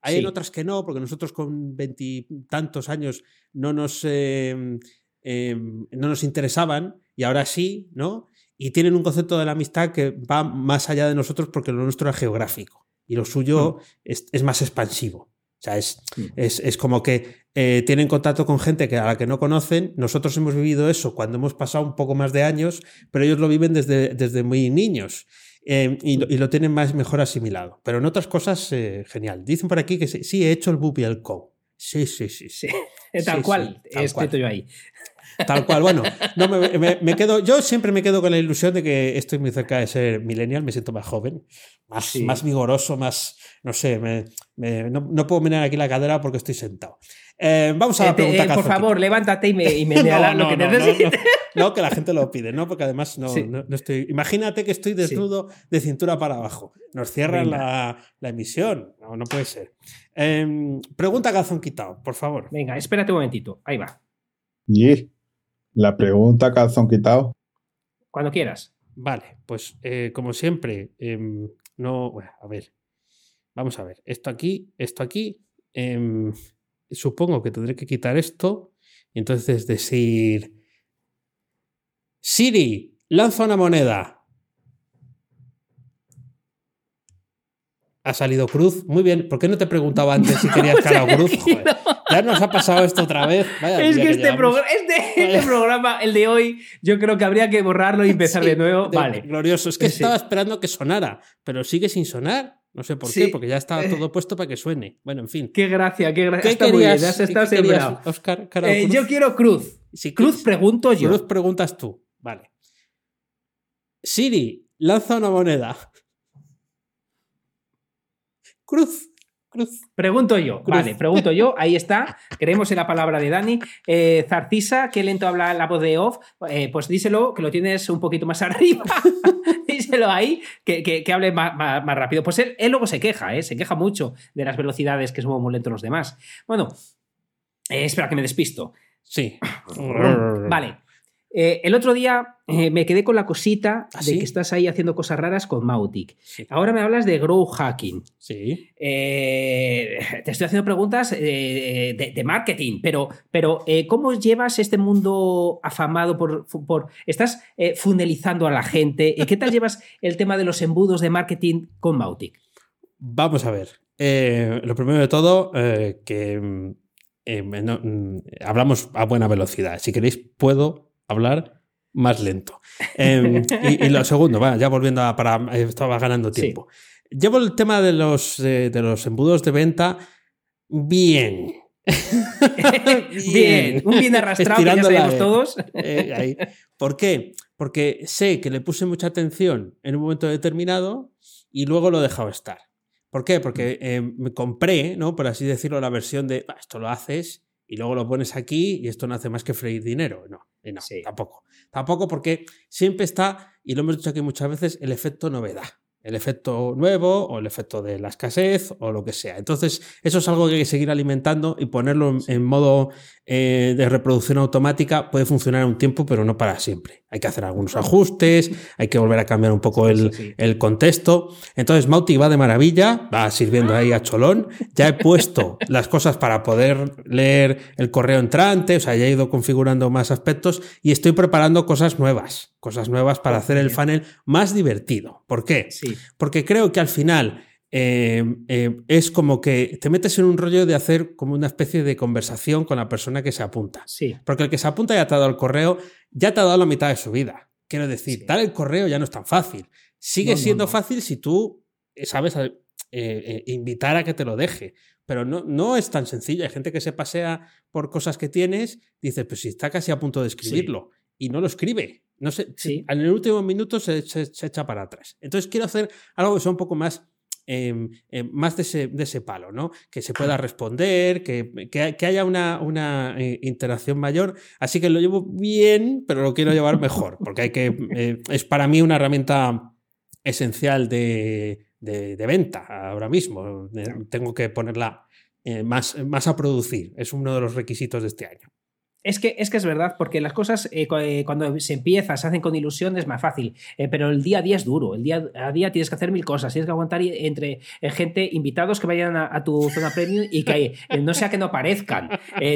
Hay otras que no, porque nosotros con veintitantos años no nos, em, em, no nos interesaban y ahora sí, ¿no? Y tienen un concepto de la amistad que va más allá de nosotros porque lo nuestro es geográfico y lo suyo mm. es, más expansivo. O sea, es, mm. es, como que eh, tienen contacto con gente que, a la que no conocen. Nosotros hemos vivido eso cuando hemos pasado un poco más de años, pero ellos lo viven desde, desde muy niños. Eh, y, lo, tienen más mejor asimilado. Pero en otras cosas, eh, genial. Dicen por aquí que sí, he hecho el Bubi al Co. Sí, sí, sí, sí. Tal cual, he escrito yo ahí. Tal cual, bueno, no me, quedo, yo siempre me quedo con la ilusión de que estoy muy cerca de ser millennial, me siento más joven, más, más vigoroso, más, no sé, no, puedo mirar aquí la cadera porque estoy sentado. Eh, vamos a la pregunta eh, Por favor, levántate y me, y me no, lo que necesites. No, que la gente lo pide, ¿no? Porque además no, estoy. Imagínate que estoy desnudo de cintura para abajo. Nos cierran la, emisión. No, no puede ser. Em, pregunta calzón quitado, por favor. Venga, espérate un momentito. Ahí va. La pregunta calzón quitado. Cuando quieras. Vale, pues eh, como siempre, em, no. a ver. Vamos a ver. Esto aquí, esto aquí. Em, supongo que tendré que quitar esto y entonces decir, Siri, lanza una moneda. Ha salido cruz. Muy bien. ¿Por qué no te preguntaba antes si querías cara o cruz? Ya nos ha pasado esto otra vez. es que, este, este, este, programa, el de hoy, yo creo que habría que borrarlo y empezar de nuevo. vale. Glorioso. Es que estaba esperando que sonara, pero sigue sin sonar. No sé por qué, porque ya está todo puesto para que suene. Bueno, en fin. Qué gracia, qué gracia. ¿Qué querías, Oscar, eh, yo quiero cruz. Si cruz pregunto yo. Cruz preguntas tú. Vale. Siri, lanza una moneda. Cruz. Cruz. Pregunto yo, vale, pregunto yo, ahí está, creemos en la palabra de Dani. Eh, Zarcisa, qué lento habla la voz de off, eh, pues díselo, que lo tienes un poquito más arriba, díselo ahí, que, hable más, rápido. Pues él, luego se queja, ¿eh? se queja mucho de las velocidades que somos muy lentos los demás. Bueno, eh, espera que me despisto. Sí. vale, eh, el otro día eh, me quedé con la cosita ¿Ah, de que estás ahí haciendo cosas raras con Mautic. Ahora me hablas de grow hacking. Sí. Eh, te estoy haciendo preguntas de, marketing, pero, pero ¿cómo llevas este mundo afamado por. por estás funelizando a la gente? ¿Y qué tal llevas el tema de los embudos de marketing con Mautic? Vamos a ver. lo primero de todo, que. Mm, mm, hablamos a buena velocidad. Si queréis, puedo hablar más lento. Em, y, lo segundo, ya volviendo a para. Eh, estaba ganando tiempo. Llevo el tema de los, de los embudos de venta bien. bien. Un bien arrastrado que ya sabemos todos. Eh, ¿Por qué? Porque sé que le puse mucha atención en un momento determinado y luego lo he dejado estar. ¿Por qué? Porque eh, me compré, ¿no? Por así decirlo, la versión de esto lo haces y luego lo pones aquí y esto no hace más que freír dinero. No, no, tampoco. Tampoco porque siempre está, y lo hemos dicho aquí muchas veces, el efecto novedad el efecto nuevo o el efecto de la escasez o lo que sea. Entonces, eso es algo que hay que seguir alimentando y ponerlo en, modo eh, de reproducción automática puede funcionar un tiempo, pero no para siempre. Hay que hacer algunos ajustes, hay que volver a cambiar un poco el, el contexto. Entonces, Mautic va de maravilla, va sirviendo ahí a cholón. Ya he puesto las cosas para poder leer el correo entrante, o sea, ya he ido configurando más aspectos y estoy preparando cosas nuevas, cosas nuevas para hacer el funnel más divertido. ¿Por qué? Sí. Porque creo que al final eh, eh, es como que te metes en un rollo de hacer como una especie de conversación con la persona que se apunta. Sí. Porque el que se apunta ya te ha dado el correo, ya te ha dado la mitad de su vida. Quiero decir, dar el correo ya no es tan fácil. Sigue siendo fácil si tú eh, sabes invitar a que te lo deje. Pero no, no es tan sencillo. Hay gente que se pasea por cosas que tienes, dice, pues si está casi a punto de escribirlo y no lo escribe. No sé, sí. en el último minuto se, echa para atrás. Entonces quiero hacer algo que sea un poco más, em, em, más de ese, de ese, palo, ¿no? Que se pueda responder, que, que, haya una, una eh, interacción mayor. Así que lo llevo bien, pero lo quiero llevar mejor, porque hay que, eh, es para mí una herramienta esencial de, de, venta ahora mismo. Tengo que ponerla eh, más, más a producir. Es uno de los requisitos de este año. Es que, es que es verdad, porque las cosas eh, eh, cuando se empieza, se hacen con ilusión, es más fácil. Eh, pero el día a día es duro. El día a día tienes que hacer mil cosas. Tienes que aguantar entre gente, invitados que vayan a, tu zona premium y que no sea que no aparezcan.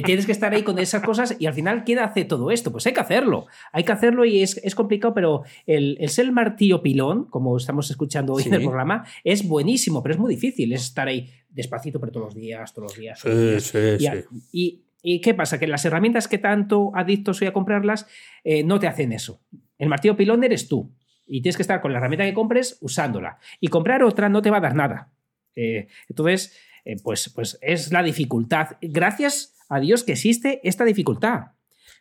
tienes que estar ahí con esas cosas y al final, ¿quién hace todo esto? Pues hay que hacerlo. Hay que hacerlo y es, complicado, pero el, ser el martillo pilón, como estamos escuchando hoy en el programa, es buenísimo, pero es muy difícil. Es estar ahí despacito, pero todos los días, todos los días. y, ¿Y qué pasa? Que las herramientas que tanto adicto soy a comprarlas eh, no te hacen eso. El martillo pilón eres tú. Y tienes que estar con la herramienta que compres usándola. Y comprar otra no te va a dar nada. Eh, entonces, eh, pues, pues es la dificultad. Gracias a Dios que existe esta dificultad.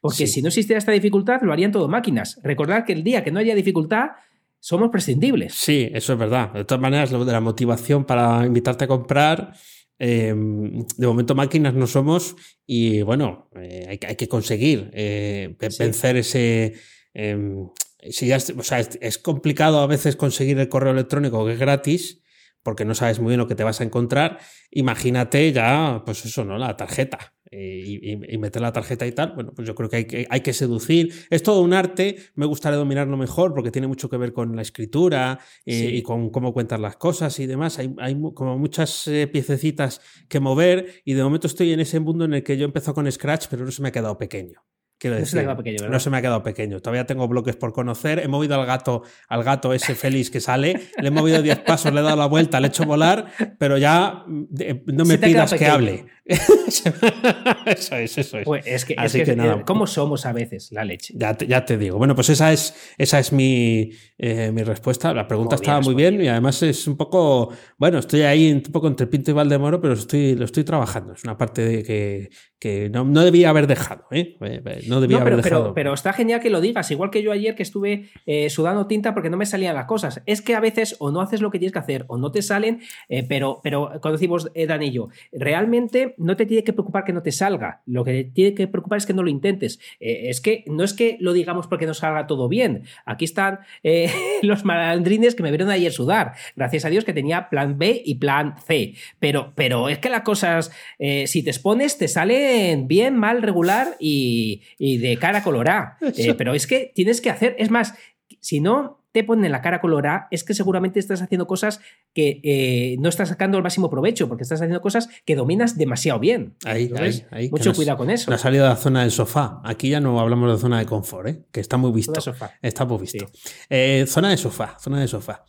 Porque si no existiera esta dificultad, lo harían todo máquinas. Recordad que el día que no haya dificultad, somos prescindibles. Sí, eso es verdad. De todas maneras, lo de la motivación para invitarte a comprar Em, de momento máquinas no somos y bueno, eh, hay, hay, que conseguir eh, vencer ese... Em, si ya, o sea, es, complicado a veces conseguir el correo electrónico que es gratis porque no sabes muy bien lo que te vas a encontrar. Imagínate ya, pues eso, ¿no? La tarjeta. Eh, y, meter la tarjeta y tal, bueno, pues yo creo que hay, que hay, que seducir. Es todo un arte, me gustaría dominarlo mejor porque tiene mucho que ver con la escritura eh, y con cómo cuentas las cosas y demás. Hay, hay como muchas eh, piececitas que mover y de momento estoy en ese mundo en el que yo empezó con Scratch, pero no se me ha quedado pequeño. Quiero decir, no, se pequeño, no se me ha quedado pequeño. Todavía tengo bloques por conocer. He movido al gato, al gato ese feliz que sale. Le he movido 10 pasos, le he dado la vuelta, le he hecho volar, pero ya no me pidas que hable. eso es, eso es. Pues es que, es que, nada. ¿Cómo somos a veces la leche? Ya te, ya te digo. Bueno, pues esa es, esa es mi, eh, mi respuesta. La pregunta estaba muy bien, y además es un poco. Bueno, estoy ahí un poco entre Pinto y Valdemoro, pero estoy, lo estoy trabajando. Es una parte de que, que no, no, debía haber dejado. ¿eh? eh no debía haber dejado. Pero, está genial que lo digas. Igual que yo ayer que estuve eh, sudando tinta porque no me salían las cosas. Es que a veces o no haces lo que tienes que hacer o no te salen, pero, pero cuando decimos Dan y yo, realmente no te tiene que preocupar que no te salga, lo que te tiene que preocupar es que no lo intentes. Eh, es que no es que lo digamos porque no salga todo bien. Aquí están eh, los malandrines que me vieron ayer sudar. Gracias a Dios que tenía plan B y plan C. Pero, pero es que las cosas, eh, si te expones, te salen bien, mal, regular y, y de cara colorada. pero es que tienes que hacer, es más, si no te ponen la cara colorada, es que seguramente estás haciendo cosas que eh, no estás sacando el máximo provecho, porque estás haciendo cosas que dominas demasiado bien. Ahí, ahí, Mucho cuidado con eso. No ha salido de la zona del sofá. Aquí ya no hablamos de zona de confort, ¿eh? que está muy visto. Está muy visto. Eh, zona de sofá, zona de sofá.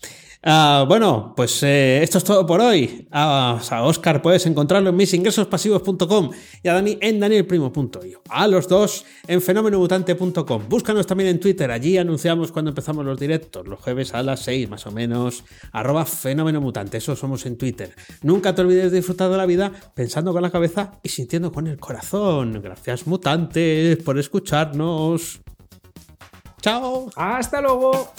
Ah, bueno, pues eh, esto es todo por hoy. a Oscar puedes encontrarlo en misingresospasivos.com y a Dani en danielprimo.io. A los dos en fenomenomutante.com. Búscanos también en Twitter. Allí anunciamos cuando empezamos los directos, los jueves a las 6 más o menos. Arroba fenomenomutante. Eso somos en Twitter. Nunca te olvides de disfrutar de la vida pensando con la cabeza y sintiendo con el corazón. Gracias, mutantes, por escucharnos. Chao. Hasta luego.